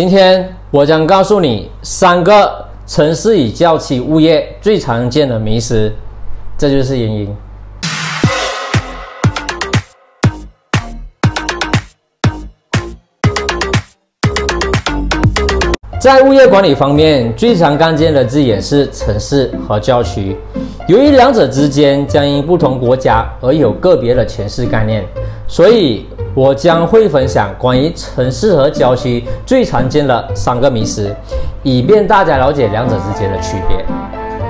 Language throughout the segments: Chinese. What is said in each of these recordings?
今天我将告诉你三个城市与郊区物业最常见的迷思，这就是原因。在物业管理方面，最常看见的字眼是城市和郊区。由于两者之间将因不同国家而有个别的诠释概念，所以我将会分享关于城市和郊区最常见的三个迷思，以便大家了解两者之间的区别。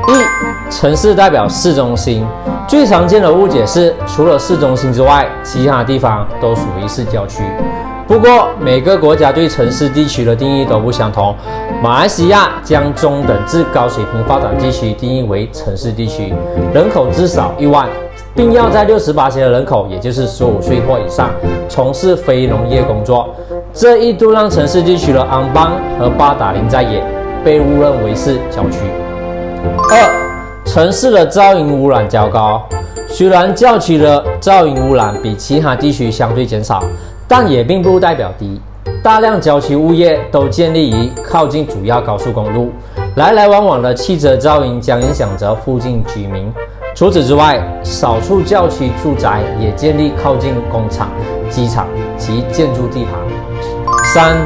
一、城市代表市中心，最常见的误解是，除了市中心之外，其他地方都属于是郊区。不过，每个国家对城市地区的定义都不相同。马来西亚将中等至高水平发展地区定义为城市地区，人口至少一万，并要在六十八岁的人口，也就是十五岁或以上，从事非农业工作。这一度让城市地区的安邦和八达岭在野被误认为是郊区。二、城市的噪音污染较高，虽然郊区的噪音污染比其他地区相对减少。但也并不代表低，大量郊区物业都建立于靠近主要高速公路，来来往往的汽车噪音将影响着附近居民。除此之外，少数郊区住宅也建立靠近工厂、机场及建筑地盘。三、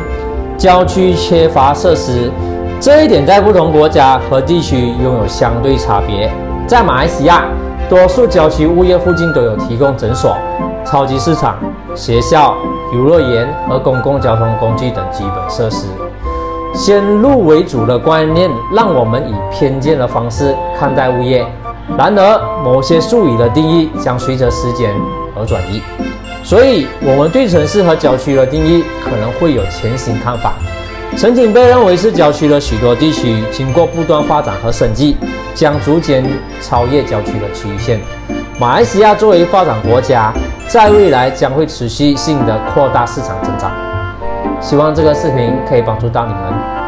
郊区缺乏设施，这一点在不同国家和地区拥有相对差别。在马来西亚，多数郊区物业附近都有提供诊所、超级市场、学校。游乐园和公共交通工具等基本设施，先入为主的观念让我们以偏见的方式看待物业。然而，某些术语的定义将随着时间而转移，所以我们对城市和郊区的定义可能会有全新看法。曾经被认为是郊区的许多地区，经过不断发展和升级，将逐渐超越郊区的区域线。马来西亚作为发展国家，在未来将会持续性的扩大市场增长。希望这个视频可以帮助到你们。